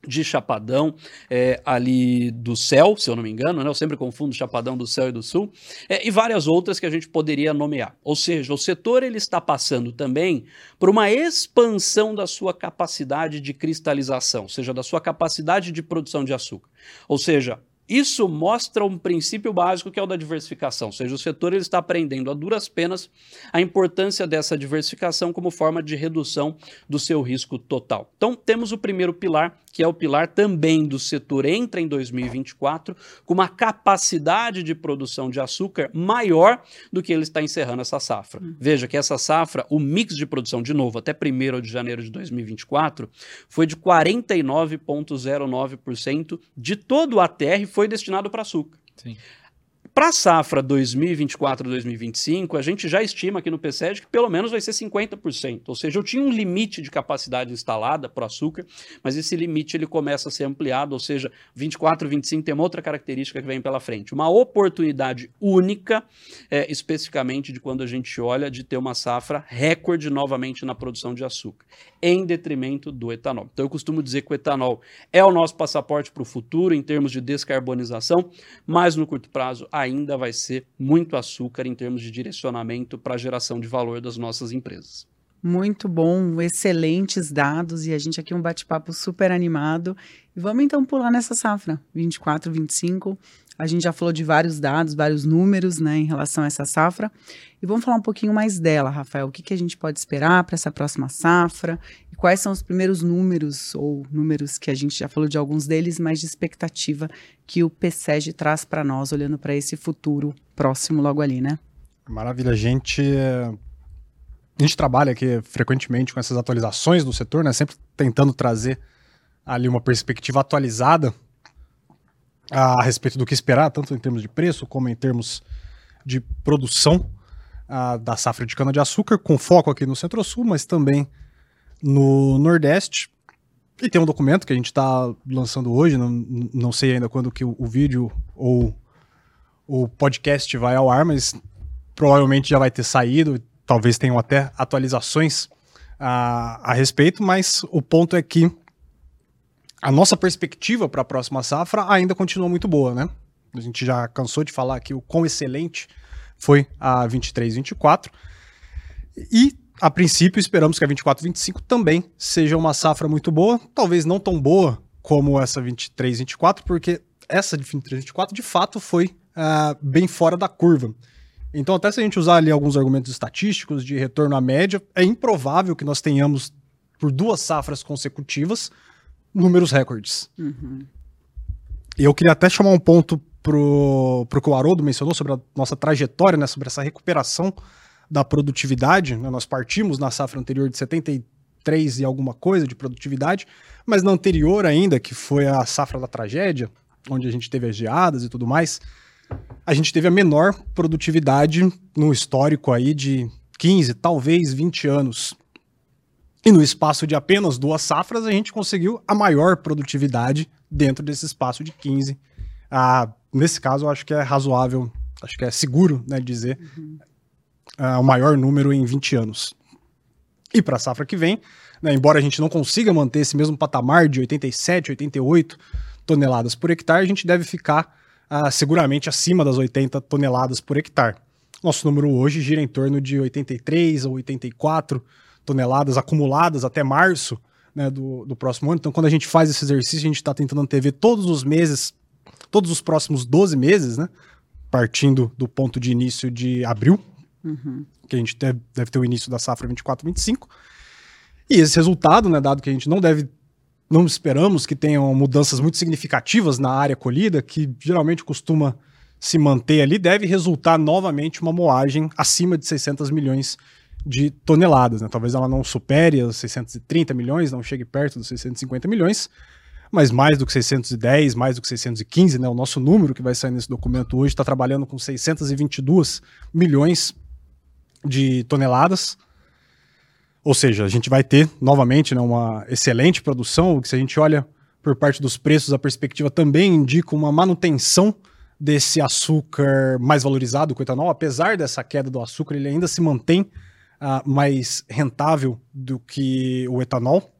de Chapadão, é, ali do céu, se eu não me engano, né? eu sempre confundo Chapadão do céu e do sul, é, e várias outras que a gente poderia nomear. Ou seja, o setor ele está passando também por uma expansão da sua capacidade de cristalização, ou seja, da sua capacidade de produção de açúcar. Ou seja, isso mostra um princípio básico que é o da diversificação, ou seja, o setor ele está aprendendo a duras penas a importância dessa diversificação como forma de redução do seu risco total. Então, temos o primeiro pilar, que é o pilar também do setor entra em 2024 com uma capacidade de produção de açúcar maior do que ele está encerrando essa safra. Uhum. Veja que essa safra, o mix de produção, de novo, até 1 de janeiro de 2024, foi de 49,09% de todo o ATR foi destinado para açúcar. Sim. Para a safra 2024-2025, a gente já estima aqui no PSED que pelo menos vai ser 50%. Ou seja, eu tinha um limite de capacidade instalada para o açúcar, mas esse limite ele começa a ser ampliado, ou seja, 24, 25 tem uma outra característica que vem pela frente. Uma oportunidade única, é, especificamente de quando a gente olha de ter uma safra recorde novamente na produção de açúcar, em detrimento do etanol. Então eu costumo dizer que o etanol é o nosso passaporte para o futuro em termos de descarbonização, mas no curto prazo ainda vai ser muito açúcar em termos de direcionamento para a geração de valor das nossas empresas. Muito bom, excelentes dados e a gente aqui um bate-papo super animado. E vamos então pular nessa safra, 24, 25. A gente já falou de vários dados, vários números, né, em relação a essa safra. E vamos falar um pouquinho mais dela, Rafael. O que, que a gente pode esperar para essa próxima safra? E quais são os primeiros números, ou números que a gente já falou de alguns deles, mas de expectativa que o PSEG traz para nós, olhando para esse futuro próximo logo ali, né? Maravilha, a gente a gente trabalha aqui frequentemente com essas atualizações do setor, né? Sempre tentando trazer ali uma perspectiva atualizada a respeito do que esperar, tanto em termos de preço como em termos de produção a, da safra de cana-de-açúcar, com foco aqui no Centro-Sul, mas também no Nordeste. E tem um documento que a gente está lançando hoje, não, não sei ainda quando que o, o vídeo ou o podcast vai ao ar, mas provavelmente já vai ter saído, talvez tenham até atualizações a, a respeito, mas o ponto é que a nossa perspectiva para a próxima safra ainda continua muito boa, né? A gente já cansou de falar aqui o quão excelente foi a 23-24 e a princípio esperamos que a 24-25 também seja uma safra muito boa, talvez não tão boa como essa 23-24, porque essa de 23-24 de fato foi uh, bem fora da curva. Então, até se a gente usar ali alguns argumentos estatísticos de retorno à média, é improvável que nós tenhamos, por duas safras consecutivas, números recordes. Uhum. E eu queria até chamar um ponto pro, pro que o Haroldo mencionou sobre a nossa trajetória, né, sobre essa recuperação da produtividade. Né, nós partimos na safra anterior de 73 e alguma coisa de produtividade, mas na anterior ainda, que foi a safra da tragédia, onde a gente teve as geadas e tudo mais, a gente teve a menor produtividade no histórico aí de 15, talvez 20 anos. E no espaço de apenas duas safras, a gente conseguiu a maior produtividade dentro desse espaço de 15. Ah, nesse caso, eu acho que é razoável, acho que é seguro né, dizer uhum. ah, o maior número em 20 anos. E para a safra que vem, né, embora a gente não consiga manter esse mesmo patamar de 87, 88 toneladas por hectare, a gente deve ficar ah, seguramente acima das 80 toneladas por hectare. Nosso número hoje gira em torno de 83 ou 84 toneladas acumuladas até março né, do, do próximo ano. Então, quando a gente faz esse exercício, a gente está tentando antever todos os meses, todos os próximos 12 meses, né, partindo do ponto de início de abril, uhum. que a gente deve, deve ter o início da safra 24-25. E esse resultado, né, dado que a gente não deve não esperamos que tenham mudanças muito significativas na área colhida, que geralmente costuma se manter ali, deve resultar novamente uma moagem acima de 600 milhões de toneladas. Né? Talvez ela não supere os 630 milhões, não chegue perto dos 650 milhões, mas mais do que 610, mais do que 615, né? o nosso número que vai sair nesse documento hoje está trabalhando com 622 milhões de toneladas. Ou seja, a gente vai ter novamente né, uma excelente produção, se a gente olha por parte dos preços, a perspectiva também indica uma manutenção desse açúcar mais valorizado, o etanol, apesar dessa queda do açúcar, ele ainda se mantém uh, mais rentável do que o etanol.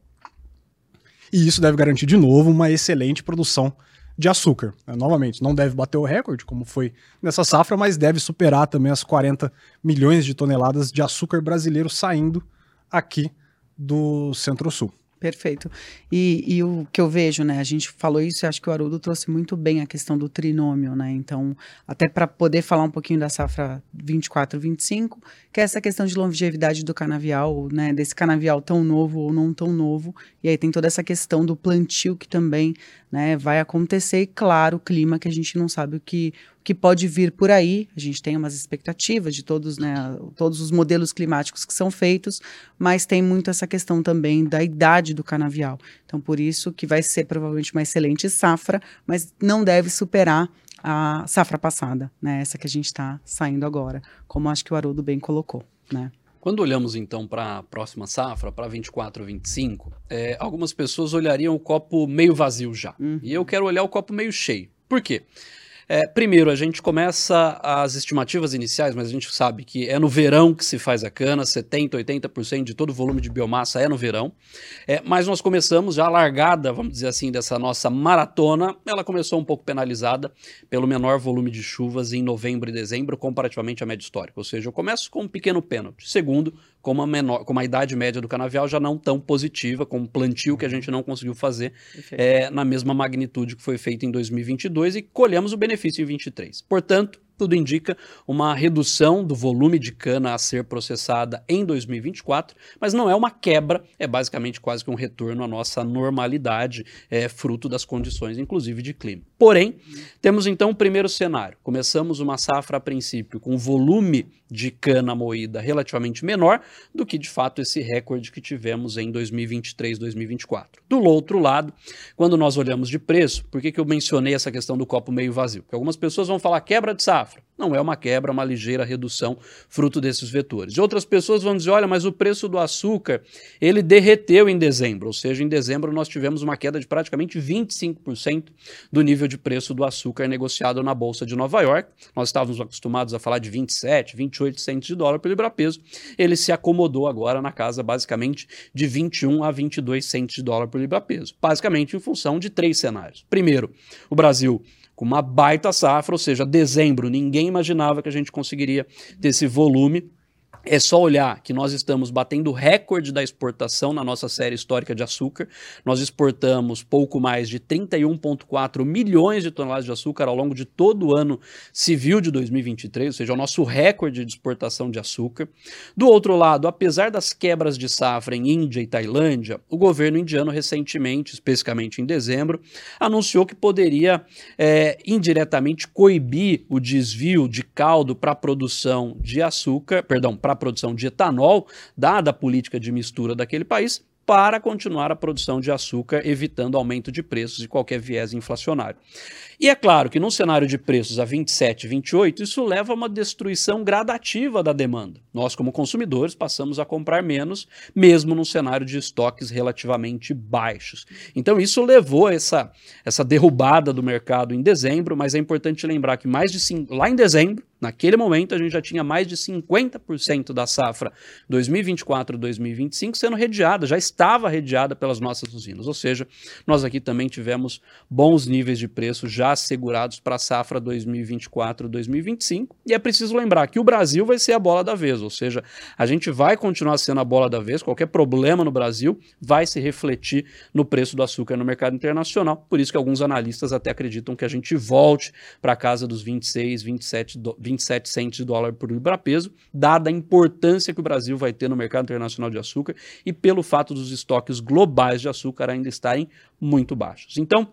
E isso deve garantir de novo uma excelente produção de açúcar. Né? Novamente, não deve bater o recorde, como foi nessa safra, mas deve superar também as 40 milhões de toneladas de açúcar brasileiro saindo aqui do Centro-Sul. Perfeito. E, e, o que eu vejo, né? A gente falou isso e acho que o Haroldo trouxe muito bem a questão do trinômio, né? Então, até para poder falar um pouquinho da safra 24, 25, que é essa questão de longevidade do canavial, né? Desse canavial tão novo ou não tão novo. E aí tem toda essa questão do plantio que também né, vai acontecer. E claro, o clima que a gente não sabe o que, que pode vir por aí. A gente tem umas expectativas de todos, né, todos os modelos climáticos que são feitos, mas tem muito essa questão também da idade do canavial. Então, por isso que vai ser provavelmente uma excelente safra, mas não deve superar a safra passada, né, essa que a gente está saindo agora, como acho que o Haroldo bem colocou, né. Quando olhamos então para a próxima safra, para 24, 25, é, algumas pessoas olhariam o copo meio vazio já. Uhum. E eu quero olhar o copo meio cheio. Por quê? É, primeiro, a gente começa as estimativas iniciais, mas a gente sabe que é no verão que se faz a cana, 70%, 80% de todo o volume de biomassa é no verão. É, mas nós começamos já a largada, vamos dizer assim, dessa nossa maratona, ela começou um pouco penalizada pelo menor volume de chuvas em novembro e dezembro, comparativamente à média histórica. Ou seja, eu começo com um pequeno pênalti. Segundo, com a, menor, com a idade média do canavial já não tão positiva, com o plantio que a gente não conseguiu fazer é, na mesma magnitude que foi feito em 2022 e colhemos o benefício em 23. Portanto, tudo indica uma redução do volume de cana a ser processada em 2024, mas não é uma quebra, é basicamente quase que um retorno à nossa normalidade, é fruto das condições, inclusive de clima. Porém, temos então o primeiro cenário. Começamos uma safra a princípio com volume de cana moída relativamente menor do que de fato esse recorde que tivemos em 2023, 2024. Do outro lado, quando nós olhamos de preço, por que, que eu mencionei essa questão do copo meio vazio? Porque algumas pessoas vão falar quebra de safra. Não é uma quebra, é uma ligeira redução fruto desses vetores. Outras pessoas vão dizer, olha, mas o preço do açúcar, ele derreteu em dezembro, ou seja, em dezembro nós tivemos uma queda de praticamente 25% do nível de preço do açúcar negociado na Bolsa de Nova York. Nós estávamos acostumados a falar de 27, 28 centos de dólar por libra-peso. Ele se acomodou agora na casa basicamente de 21 a 22 centos de dólar por libra-peso. Basicamente em função de três cenários. Primeiro, o Brasil com uma baita safra, ou seja, dezembro, ninguém imaginava que a gente conseguiria ter esse volume é só olhar que nós estamos batendo recorde da exportação na nossa série histórica de açúcar. Nós exportamos pouco mais de 31,4 milhões de toneladas de açúcar ao longo de todo o ano civil de 2023, ou seja, o nosso recorde de exportação de açúcar. Do outro lado, apesar das quebras de safra em Índia e Tailândia, o governo indiano recentemente, especificamente em dezembro, anunciou que poderia é, indiretamente coibir o desvio de caldo para a produção de açúcar, perdão, para a produção de etanol, dada a política de mistura daquele país, para continuar a produção de açúcar, evitando aumento de preços e qualquer viés inflacionário. E é claro que num cenário de preços a 27, 28, isso leva a uma destruição gradativa da demanda. Nós, como consumidores, passamos a comprar menos, mesmo num cenário de estoques relativamente baixos. Então, isso levou a essa, essa derrubada do mercado em dezembro, mas é importante lembrar que mais de lá em dezembro, Naquele momento, a gente já tinha mais de 50% da safra 2024-2025 sendo rediada, já estava rediada pelas nossas usinas. Ou seja, nós aqui também tivemos bons níveis de preço já assegurados para a safra 2024-2025. E é preciso lembrar que o Brasil vai ser a bola da vez, ou seja, a gente vai continuar sendo a bola da vez. Qualquer problema no Brasil vai se refletir no preço do açúcar no mercado internacional. Por isso que alguns analistas até acreditam que a gente volte para a casa dos 26, 27, 27 27 centos de dólar por libra-peso, dada a importância que o Brasil vai ter no mercado internacional de açúcar e pelo fato dos estoques globais de açúcar ainda estarem muito baixos. Então,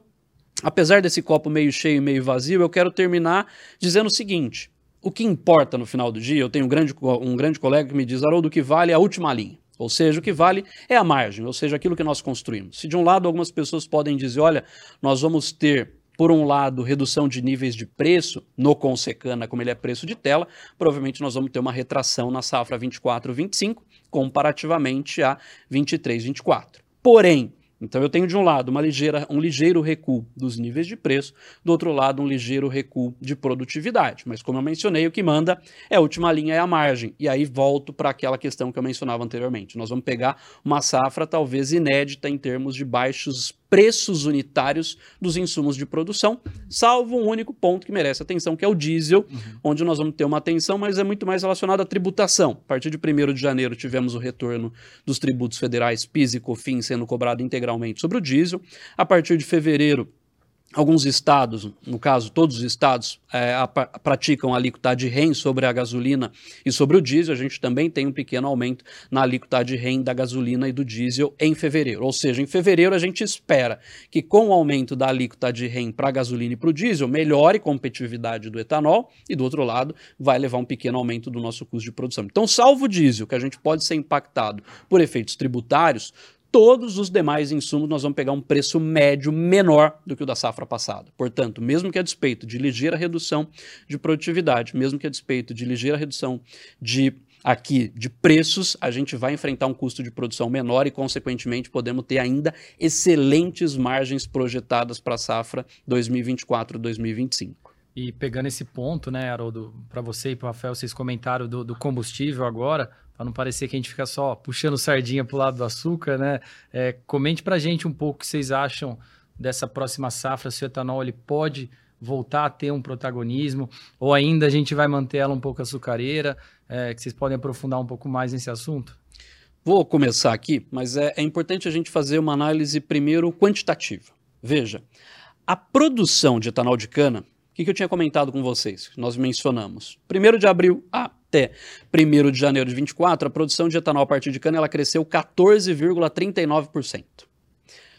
apesar desse copo meio cheio e meio vazio, eu quero terminar dizendo o seguinte: o que importa no final do dia, eu tenho um grande, um grande colega que me diz, Haroldo, o que vale é a última linha. Ou seja, o que vale é a margem, ou seja, aquilo que nós construímos. Se de um lado algumas pessoas podem dizer, olha, nós vamos ter por um lado, redução de níveis de preço no Consecana, como ele é preço de tela, provavelmente nós vamos ter uma retração na safra 24-25 comparativamente a 23-24. Porém, então eu tenho de um lado uma ligeira, um ligeiro recuo dos níveis de preço, do outro lado um ligeiro recuo de produtividade. Mas como eu mencionei, o que manda é a última linha é a margem. E aí volto para aquela questão que eu mencionava anteriormente. Nós vamos pegar uma safra talvez inédita em termos de baixos preços unitários dos insumos de produção, salvo um único ponto que merece atenção, que é o diesel, uhum. onde nós vamos ter uma atenção, mas é muito mais relacionado à tributação. A partir de 1 de janeiro tivemos o retorno dos tributos federais PIS e COFINS sendo cobrado integralmente sobre o diesel. A partir de fevereiro, Alguns estados, no caso todos os estados, é, a, praticam a alíquota de REN sobre a gasolina e sobre o diesel. A gente também tem um pequeno aumento na alíquota de REN da gasolina e do diesel em fevereiro. Ou seja, em fevereiro a gente espera que com o aumento da alíquota de REN para a gasolina e para o diesel, melhore a competitividade do etanol e do outro lado vai levar um pequeno aumento do nosso custo de produção. Então, salvo o diesel, que a gente pode ser impactado por efeitos tributários, todos os demais insumos nós vamos pegar um preço médio menor do que o da safra passada. Portanto, mesmo que a despeito de ligeira redução de produtividade, mesmo que a despeito de ligeira redução de aqui de preços, a gente vai enfrentar um custo de produção menor e, consequentemente, podemos ter ainda excelentes margens projetadas para a safra 2024-2025. E pegando esse ponto, né, Haroldo, para você e para o Rafael, vocês comentaram do, do combustível agora para não parecer que a gente fica só puxando sardinha para o lado do açúcar, né? É, comente para a gente um pouco o que vocês acham dessa próxima safra, se o etanol ele pode voltar a ter um protagonismo, ou ainda a gente vai manter ela um pouco açucareira, é, que vocês podem aprofundar um pouco mais nesse assunto? Vou começar aqui, mas é, é importante a gente fazer uma análise primeiro quantitativa. Veja, a produção de etanol de cana, o que, que eu tinha comentado com vocês? Nós mencionamos. 1 de abril a até 1 de janeiro de 24, a produção de etanol a partir de cana ela cresceu 14,39%.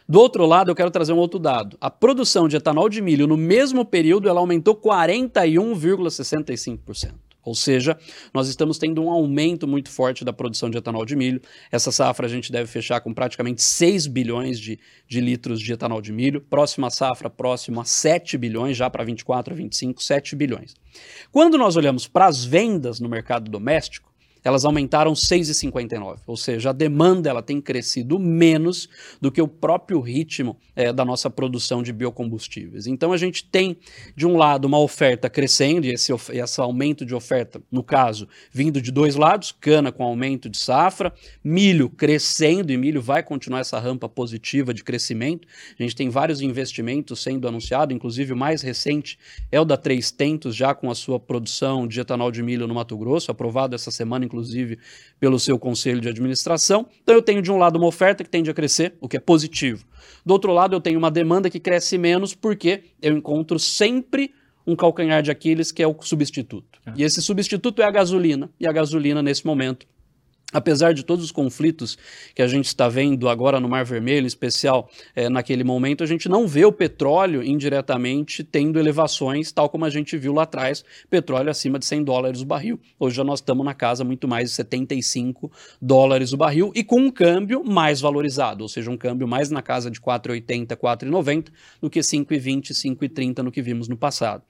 Do outro lado, eu quero trazer um outro dado. A produção de etanol de milho no mesmo período ela aumentou 41,65%. Ou seja, nós estamos tendo um aumento muito forte da produção de etanol de milho. Essa safra a gente deve fechar com praticamente 6 bilhões de, de litros de etanol de milho. Próxima safra, próximo a 7 bilhões, já para 24 a 25, 7 bilhões. Quando nós olhamos para as vendas no mercado doméstico, elas aumentaram 6,59, ou seja, a demanda ela tem crescido menos do que o próprio ritmo é, da nossa produção de biocombustíveis. Então a gente tem, de um lado, uma oferta crescendo, e esse, esse aumento de oferta, no caso, vindo de dois lados, cana com aumento de safra, milho crescendo, e milho vai continuar essa rampa positiva de crescimento. A gente tem vários investimentos sendo anunciados, inclusive o mais recente é o da Três Tentos, já com a sua produção de etanol de milho no Mato Grosso, aprovado essa semana, inclusive, pelo seu conselho de administração. Então eu tenho de um lado uma oferta que tende a crescer, o que é positivo. Do outro lado, eu tenho uma demanda que cresce menos porque eu encontro sempre um calcanhar de Aquiles que é o substituto. É. E esse substituto é a gasolina. E a gasolina, nesse momento, Apesar de todos os conflitos que a gente está vendo agora no Mar Vermelho, em especial é, naquele momento, a gente não vê o petróleo indiretamente tendo elevações, tal como a gente viu lá atrás, petróleo acima de 100 dólares o barril. Hoje já nós estamos na casa muito mais de 75 dólares o barril e com um câmbio mais valorizado, ou seja, um câmbio mais na casa de 4,80, 4,90 do que 5,20, 5,30 no que vimos no passado.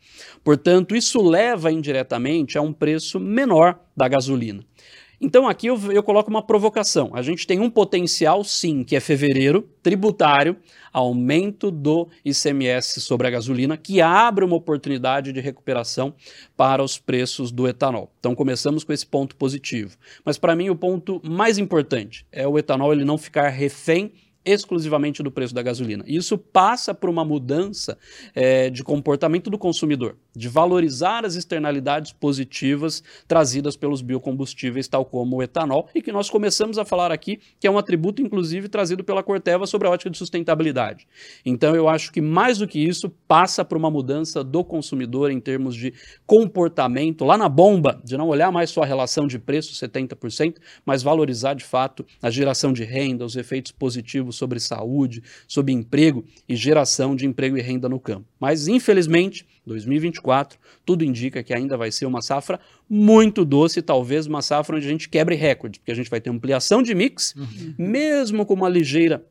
Portanto, isso leva indiretamente a um preço menor da gasolina. Então aqui eu, eu coloco uma provocação. A gente tem um potencial, sim, que é fevereiro, tributário, aumento do ICMS sobre a gasolina, que abre uma oportunidade de recuperação para os preços do etanol. Então começamos com esse ponto positivo. Mas para mim o ponto mais importante é o etanol ele não ficar refém exclusivamente do preço da gasolina. Isso passa por uma mudança é, de comportamento do consumidor, de valorizar as externalidades positivas trazidas pelos biocombustíveis, tal como o etanol, e que nós começamos a falar aqui, que é um atributo, inclusive, trazido pela Corteva sobre a ótica de sustentabilidade. Então, eu acho que mais do que isso, passa por uma mudança do consumidor em termos de comportamento, lá na bomba, de não olhar mais só a relação de preço, 70%, mas valorizar de fato a geração de renda, os efeitos positivos sobre saúde, sobre emprego e geração de emprego e renda no campo. Mas, infelizmente, 2024, tudo indica que ainda vai ser uma safra muito doce, talvez uma safra onde a gente quebre recorde, porque a gente vai ter ampliação de mix, uhum. mesmo com uma ligeira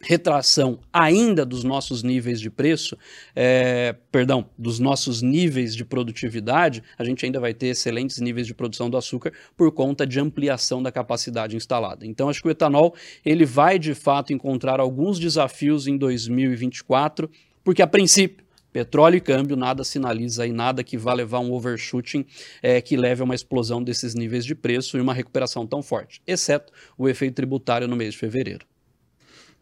retração ainda dos nossos níveis de preço, é, perdão, dos nossos níveis de produtividade, a gente ainda vai ter excelentes níveis de produção do açúcar por conta de ampliação da capacidade instalada. Então, acho que o etanol ele vai de fato encontrar alguns desafios em 2024, porque a princípio Petróleo e câmbio, nada sinaliza aí, nada que vá levar um overshooting é, que leve a uma explosão desses níveis de preço e uma recuperação tão forte, exceto o efeito tributário no mês de fevereiro.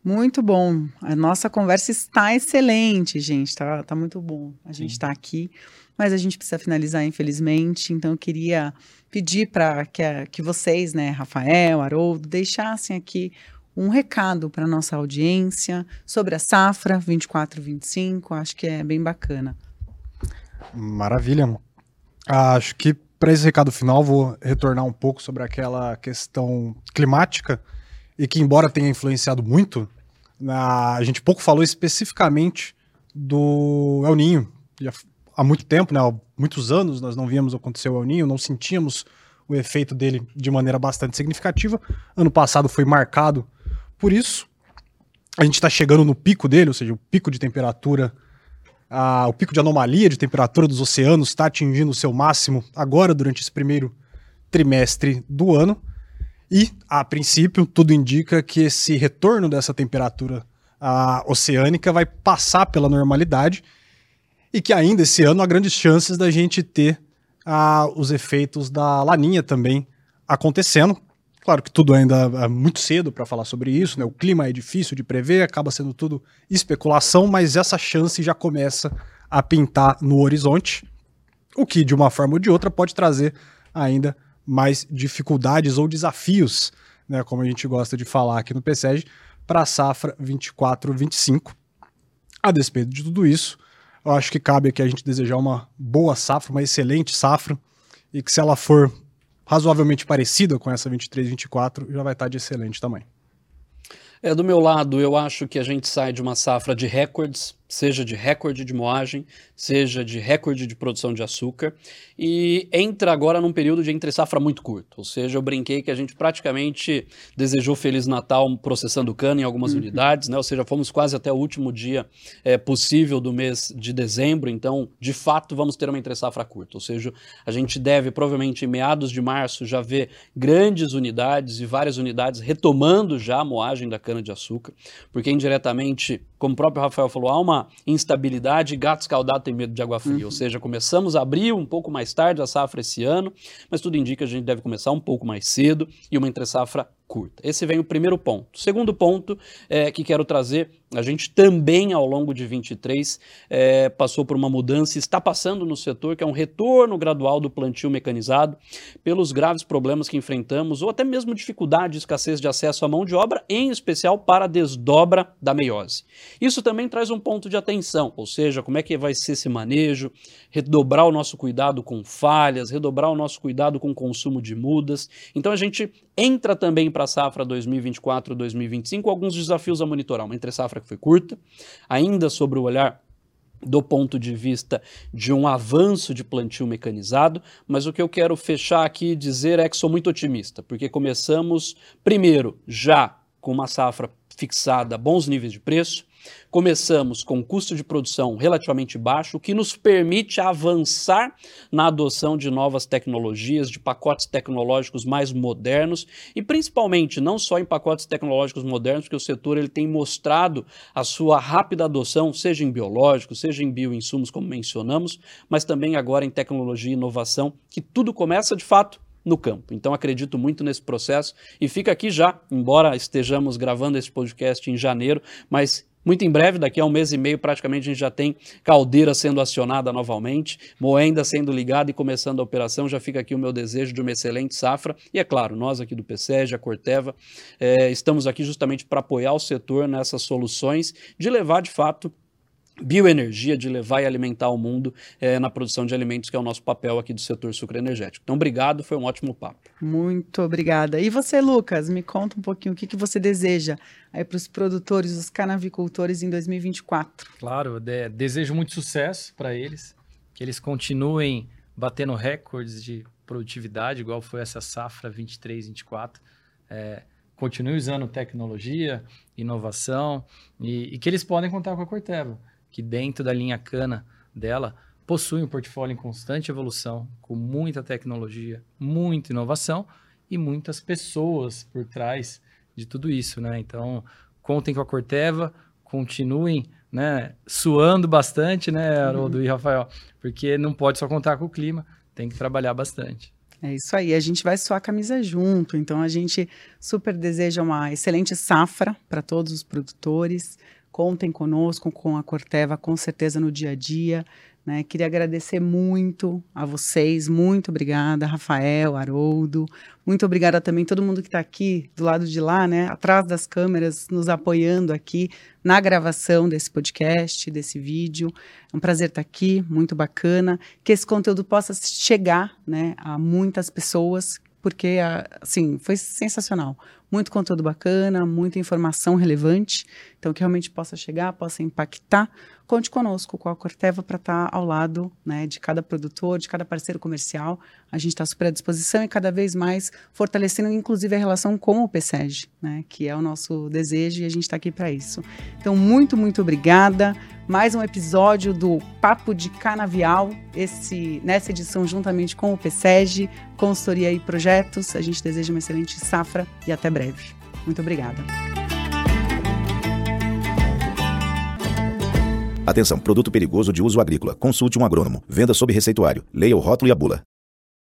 Muito bom. A nossa conversa está excelente, gente. Tá, tá muito bom. A gente está aqui, mas a gente precisa finalizar, infelizmente. Então, eu queria pedir para que, que vocês, né, Rafael, Haroldo, deixassem aqui um recado para nossa audiência sobre a safra 24-25. Acho que é bem bacana. Maravilha. Acho que para esse recado final, vou retornar um pouco sobre aquela questão climática e que, embora tenha influenciado muito, a gente pouco falou especificamente do El Ninho. Já há muito tempo, né, há muitos anos, nós não víamos acontecer o El Ninho, não sentíamos o efeito dele de maneira bastante significativa. Ano passado foi marcado por isso. A gente está chegando no pico dele, ou seja, o pico de temperatura, a, o pico de anomalia de temperatura dos oceanos está atingindo o seu máximo agora, durante esse primeiro trimestre do ano. E, a princípio, tudo indica que esse retorno dessa temperatura oceânica vai passar pela normalidade e que ainda esse ano há grandes chances da gente ter os efeitos da laninha também acontecendo. Claro que tudo ainda é muito cedo para falar sobre isso, né? o clima é difícil de prever, acaba sendo tudo especulação, mas essa chance já começa a pintar no horizonte, o que de uma forma ou de outra pode trazer ainda mais dificuldades ou desafios, né, como a gente gosta de falar aqui no PSEG, para a safra 24-25. A despeito de tudo isso, eu acho que cabe aqui a gente desejar uma boa safra, uma excelente safra, e que se ela for razoavelmente parecida com essa 23-24, já vai estar de excelente tamanho. É, do meu lado, eu acho que a gente sai de uma safra de recordes, seja de recorde de moagem, seja de recorde de produção de açúcar, e entra agora num período de entre safra muito curto. Ou seja, eu brinquei que a gente praticamente desejou Feliz Natal processando cana em algumas uhum. unidades, né? ou seja, fomos quase até o último dia é, possível do mês de dezembro, então, de fato, vamos ter uma entre safra curta. Ou seja, a gente deve, provavelmente, em meados de março, já ver grandes unidades e várias unidades retomando já a moagem da cana-de-açúcar, porque indiretamente, como o próprio Rafael falou, há uma instabilidade, gato escaldado tem medo de água fria. Uhum. Ou seja, começamos a abrir um pouco mais tarde a safra esse ano, mas tudo indica que a gente deve começar um pouco mais cedo e uma entre safra curta. Esse vem o primeiro ponto. Segundo ponto é, que quero trazer, a gente também ao longo de 23 é, passou por uma mudança, está passando no setor, que é um retorno gradual do plantio mecanizado, pelos graves problemas que enfrentamos, ou até mesmo dificuldade e escassez de acesso à mão de obra, em especial para a desdobra da meiose. Isso também traz um ponto de atenção, ou seja, como é que vai ser esse manejo, redobrar o nosso cuidado com falhas, redobrar o nosso cuidado com o consumo de mudas. Então a gente entra também para a safra 2024-2025 alguns desafios a monitorar. Uma entre safra que foi curta, ainda sobre o olhar do ponto de vista de um avanço de plantio mecanizado, mas o que eu quero fechar aqui e dizer é que sou muito otimista, porque começamos, primeiro, já com uma safra fixada a bons níveis de preço, Começamos com custo de produção relativamente baixo, o que nos permite avançar na adoção de novas tecnologias, de pacotes tecnológicos mais modernos e principalmente não só em pacotes tecnológicos modernos, porque o setor ele tem mostrado a sua rápida adoção, seja em biológicos, seja em bioinsumos, como mencionamos, mas também agora em tecnologia e inovação, que tudo começa de fato no campo. Então acredito muito nesse processo e fica aqui já, embora estejamos gravando esse podcast em janeiro, mas muito em breve, daqui a um mês e meio, praticamente a gente já tem caldeira sendo acionada novamente, moenda sendo ligada e começando a operação. Já fica aqui o meu desejo de uma excelente safra. E é claro, nós aqui do PSEG, a Corteva, é, estamos aqui justamente para apoiar o setor nessas soluções de levar de fato bioenergia, de levar e alimentar o mundo é, na produção de alimentos, que é o nosso papel aqui do setor sucroenergético. Então, obrigado, foi um ótimo papo. Muito obrigada. E você, Lucas, me conta um pouquinho o que, que você deseja aí para os produtores, os canavicultores em 2024. Claro, de, desejo muito sucesso para eles, que eles continuem batendo recordes de produtividade, igual foi essa safra 23, 24. É, continue usando tecnologia, inovação e, e que eles podem contar com a Corteva que dentro da linha cana dela possui um portfólio em constante evolução, com muita tecnologia, muita inovação e muitas pessoas por trás de tudo isso, né? Então, contem com a Corteva, continuem, né, suando bastante, né, Haroldo uhum. e Rafael, porque não pode só contar com o clima, tem que trabalhar bastante. É isso aí, a gente vai suar a camisa junto, então a gente super deseja uma excelente safra para todos os produtores, Contem conosco, com a Corteva, com certeza no dia a dia. Né? Queria agradecer muito a vocês, muito obrigada, Rafael, Haroldo, muito obrigada também a todo mundo que está aqui do lado de lá, né, atrás das câmeras, nos apoiando aqui na gravação desse podcast, desse vídeo. É um prazer estar tá aqui, muito bacana, que esse conteúdo possa chegar, né, a muitas pessoas porque, assim, foi sensacional. Muito conteúdo bacana, muita informação relevante. Então, que realmente possa chegar, possa impactar. Conte conosco com a Corteva para estar tá ao lado né, de cada produtor, de cada parceiro comercial. A gente está super à disposição e cada vez mais fortalecendo, inclusive, a relação com o PSEG, né, que é o nosso desejo e a gente está aqui para isso. Então, muito, muito obrigada. Mais um episódio do Papo de Canavial, esse, nessa edição juntamente com o PSEG, consultoria e projetos. A gente deseja uma excelente safra e até breve. Muito obrigada. Atenção, produto perigoso de uso agrícola. Consulte um agrônomo. Venda sob receituário. Leia o rótulo e a bula.